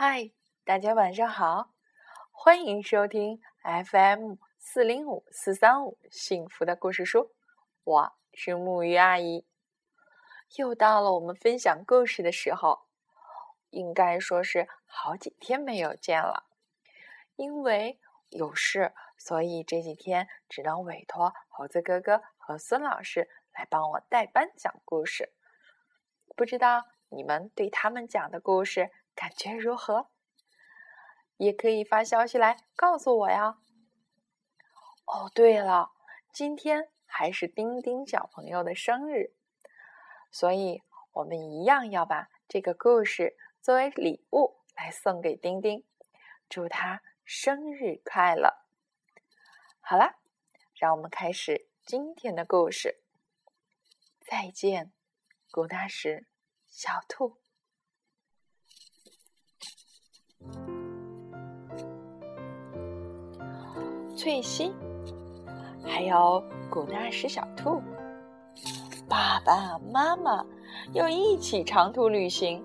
嗨，大家晚上好，欢迎收听 FM 四零五四三五幸福的故事书，我是木鱼阿姨。又到了我们分享故事的时候，应该说是好几天没有见了，因为有事，所以这几天只能委托猴子哥哥和孙老师来帮我代班讲故事。不知道你们对他们讲的故事感觉如何？也可以发消息来告诉我呀。哦，对了，今天还是丁丁小朋友的生日。所以，我们一样要把这个故事作为礼物来送给丁丁，祝他生日快乐。好了，让我们开始今天的故事。再见，古纳什小兔。翠西，还有古纳什小兔。爸爸妈妈要一起长途旅行，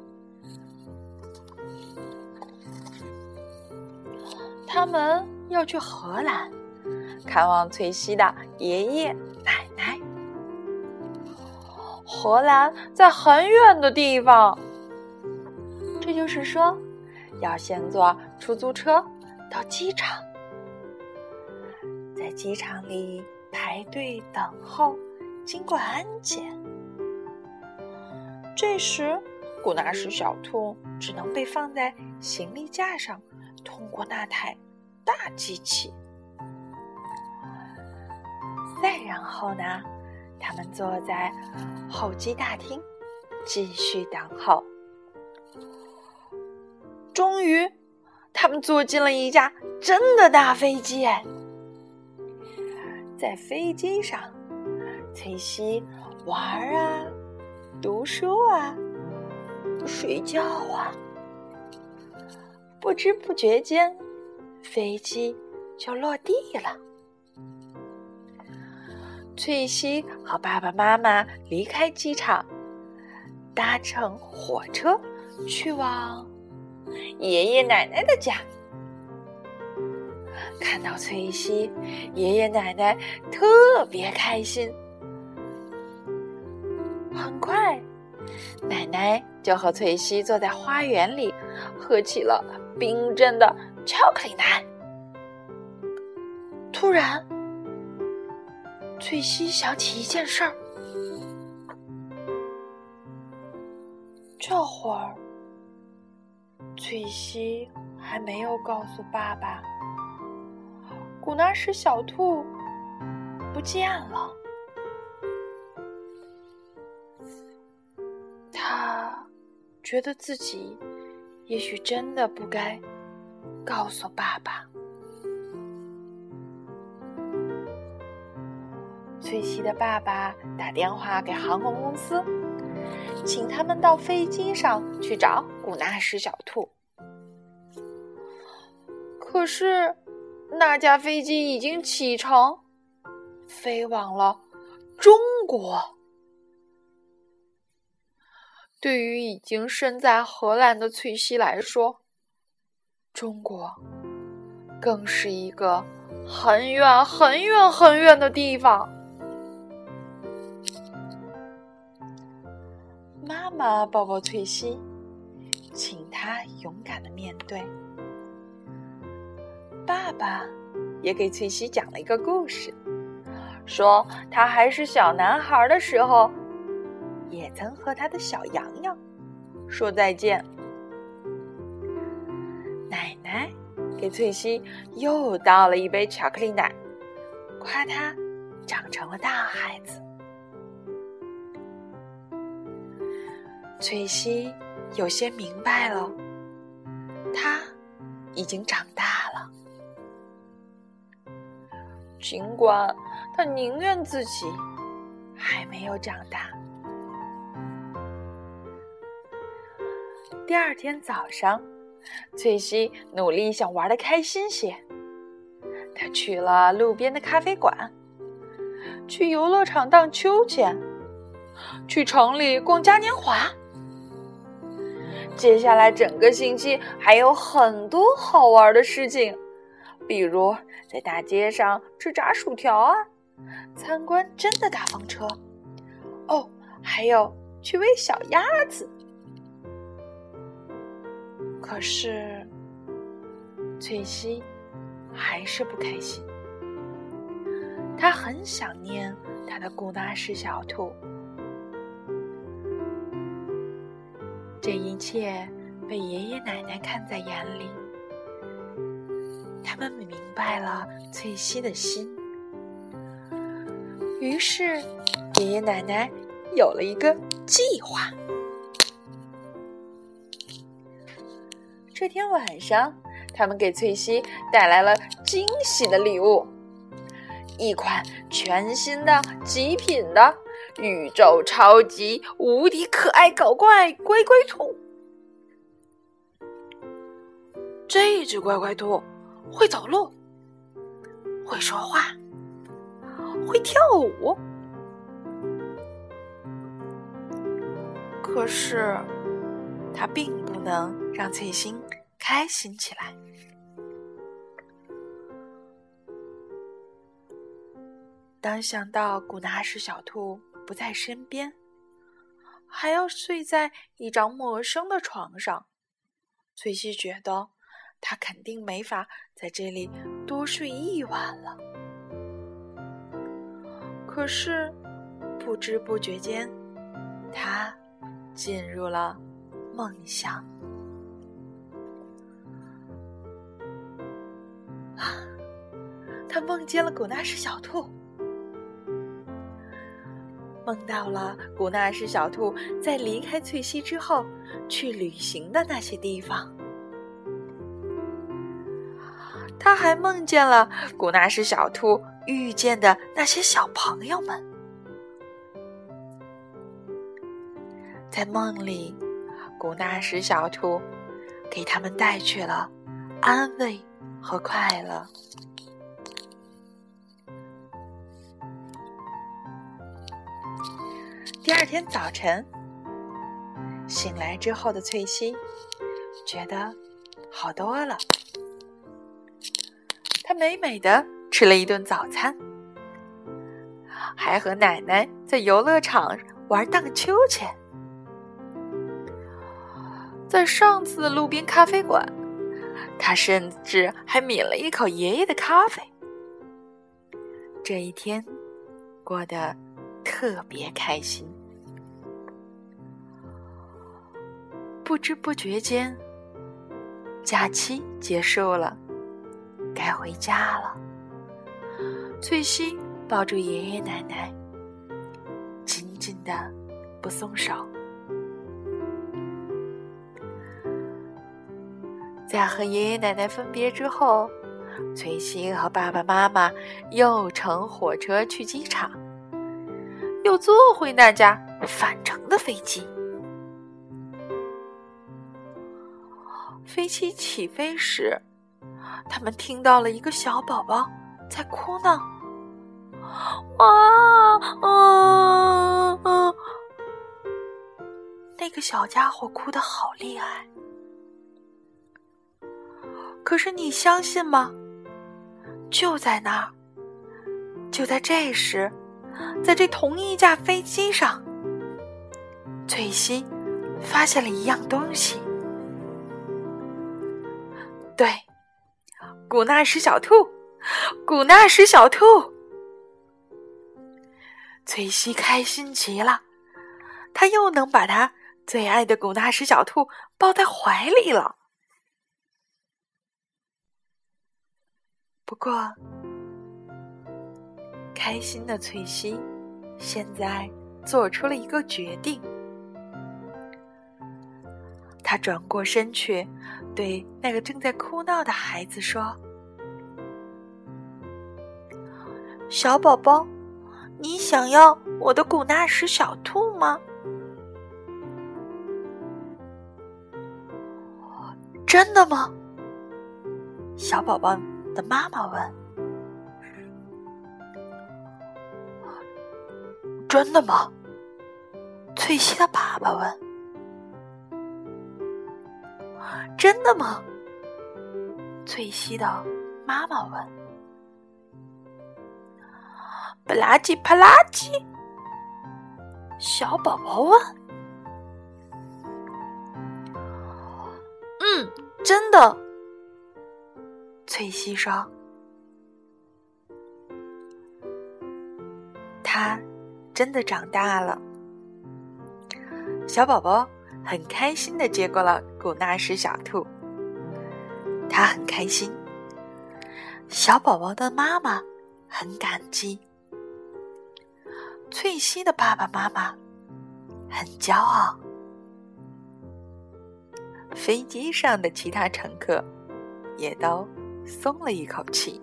他们要去荷兰看望翠西的爷爷奶奶。荷兰在很远的地方，这就是说，要先坐出租车到机场，在机场里排队等候。经过安检，这时古纳什小兔只能被放在行李架上，通过那台大机器。再然后呢，他们坐在候机大厅，继续等候。终于，他们坐进了一架真的大飞机。在飞机上。翠西玩啊，读书啊，睡觉啊，不知不觉间，飞机就落地了。翠西和爸爸妈妈离开机场，搭乘火车去往爷爷奶奶的家。看到翠西，爷爷奶奶特别开心。很快，奶奶就和翠西坐在花园里，喝起了冰镇的巧克力奶。突然，翠西想起一件事儿。这会儿，翠西还没有告诉爸爸，古纳什小兔不见了。他觉得自己也许真的不该告诉爸爸。翠西的爸爸打电话给航空公司，请他们到飞机上去找古纳什小兔。可是那架飞机已经启程，飞往了中国。对于已经身在荷兰的翠西来说，中国更是一个很远、很远、很远的地方。妈妈抱抱翠西，请她勇敢的面对。爸爸也给翠西讲了一个故事，说他还是小男孩的时候。也曾和他的小羊羊说再见。奶奶给翠西又倒了一杯巧克力奶，夸他长成了大孩子。翠西有些明白了，她已经长大了，尽管她宁愿自己还没有长大。第二天早上，翠西努力想玩的开心些。她去了路边的咖啡馆，去游乐场荡秋千，去城里逛嘉年华。接下来整个星期还有很多好玩的事情，比如在大街上吃炸薯条啊，参观真的大风车，哦，还有去喂小鸭子。可是，翠西还是不开心。她很想念她的古纳什小兔。这一切被爷爷奶奶看在眼里，他们明白了翠西的心。于是，爷爷奶奶有了一个计划。这天晚上，他们给翠西带来了惊喜的礼物——一款全新的极品的。宇宙超级无敌可爱搞怪乖乖兔，这只乖乖兔会走路，会说话，会跳舞。可是，它并不能让翠心开心起来。当想到古纳什小兔。不在身边，还要睡在一张陌生的床上。翠西觉得他肯定没法在这里多睡一晚了。可是不知不觉间，他进入了梦乡。啊，他梦见了古纳什小兔。梦到了古纳什小兔在离开翠西之后去旅行的那些地方，他还梦见了古纳什小兔遇见的那些小朋友们。在梦里，古纳什小兔给他们带去了安慰和快乐。第二天早晨，醒来之后的翠西觉得好多了。她美美的吃了一顿早餐，还和奶奶在游乐场玩荡秋千。在上次的路边咖啡馆，她甚至还抿了一口爷爷的咖啡。这一天过得特别开心。不知不觉间，假期结束了，该回家了。翠西抱住爷爷奶奶，紧紧的不松手。在和爷爷奶奶分别之后，翠西和爸爸妈妈又乘火车去机场，又坐回那架返程的飞机。飞机起飞时，他们听到了一个小宝宝在哭闹。哇啊啊！那个小家伙哭得好厉害。可是你相信吗？就在那儿，就在这时，在这同一架飞机上，翠西发现了一样东西。对，古纳什小兔，古纳什小兔，翠西开心极了，她又能把她最爱的古纳什小兔抱在怀里了。不过，开心的翠西现在做出了一个决定。他转过身去，对那个正在哭闹的孩子说：“小宝宝，你想要我的古纳什小兔吗？”“真的吗？”小宝宝的妈妈问。“真的吗？”翠西的爸爸问。真的吗？翠西的妈妈问。不拉几啪拉几，小宝宝问。嗯，真的。翠西说：“他真的长大了。”小宝宝很开心的接过了古纳什小兔，他很开心。小宝宝的妈妈很感激，翠西的爸爸妈妈很骄傲，飞机上的其他乘客也都松了一口气。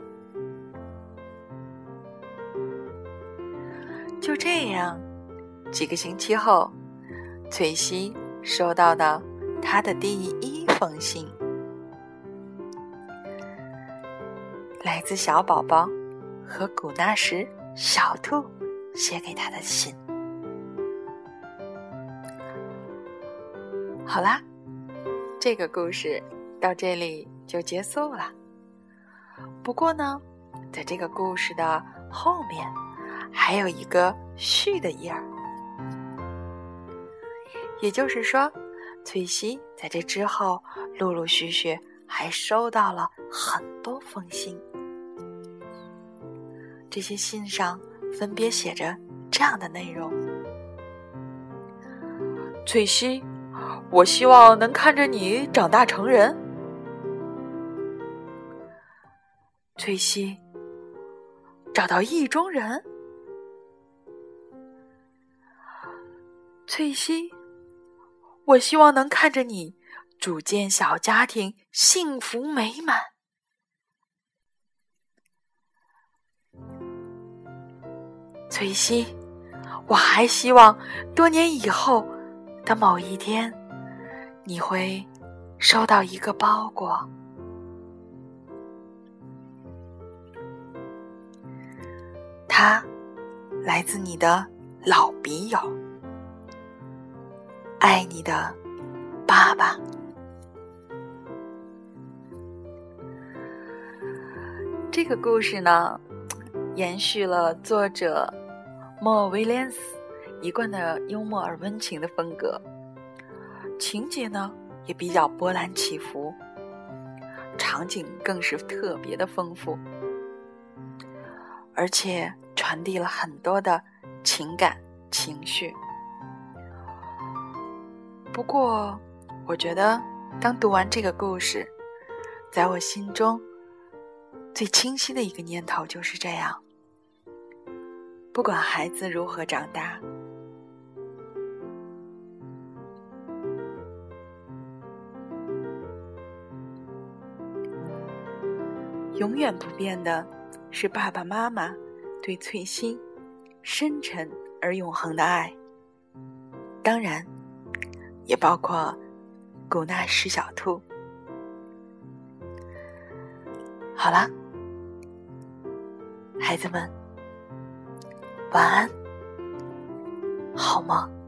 就这样，几个星期后。翠西收到的他的第一封信，来自小宝宝和古纳什小兔写给他的信。好啦，这个故事到这里就结束了。不过呢，在这个故事的后面还有一个序的页儿。也就是说，翠西在这之后陆陆续续还收到了很多封信。这些信上分别写着这样的内容：“翠西，我希望能看着你长大成人。”翠西，找到意中人。翠西。我希望能看着你组建小家庭，幸福美满。翠西，我还希望多年以后的某一天，你会收到一个包裹，它来自你的老笔友。爱你的爸爸。这个故事呢，延续了作者莫威廉斯一贯的幽默而温情的风格，情节呢也比较波澜起伏，场景更是特别的丰富，而且传递了很多的情感情绪。不过，我觉得，当读完这个故事，在我心中最清晰的一个念头就是这样：不管孩子如何长大，永远不变的是爸爸妈妈对翠心深沉而永恒的爱。当然。也包括古纳什小兔。好了，孩子们，晚安，好梦。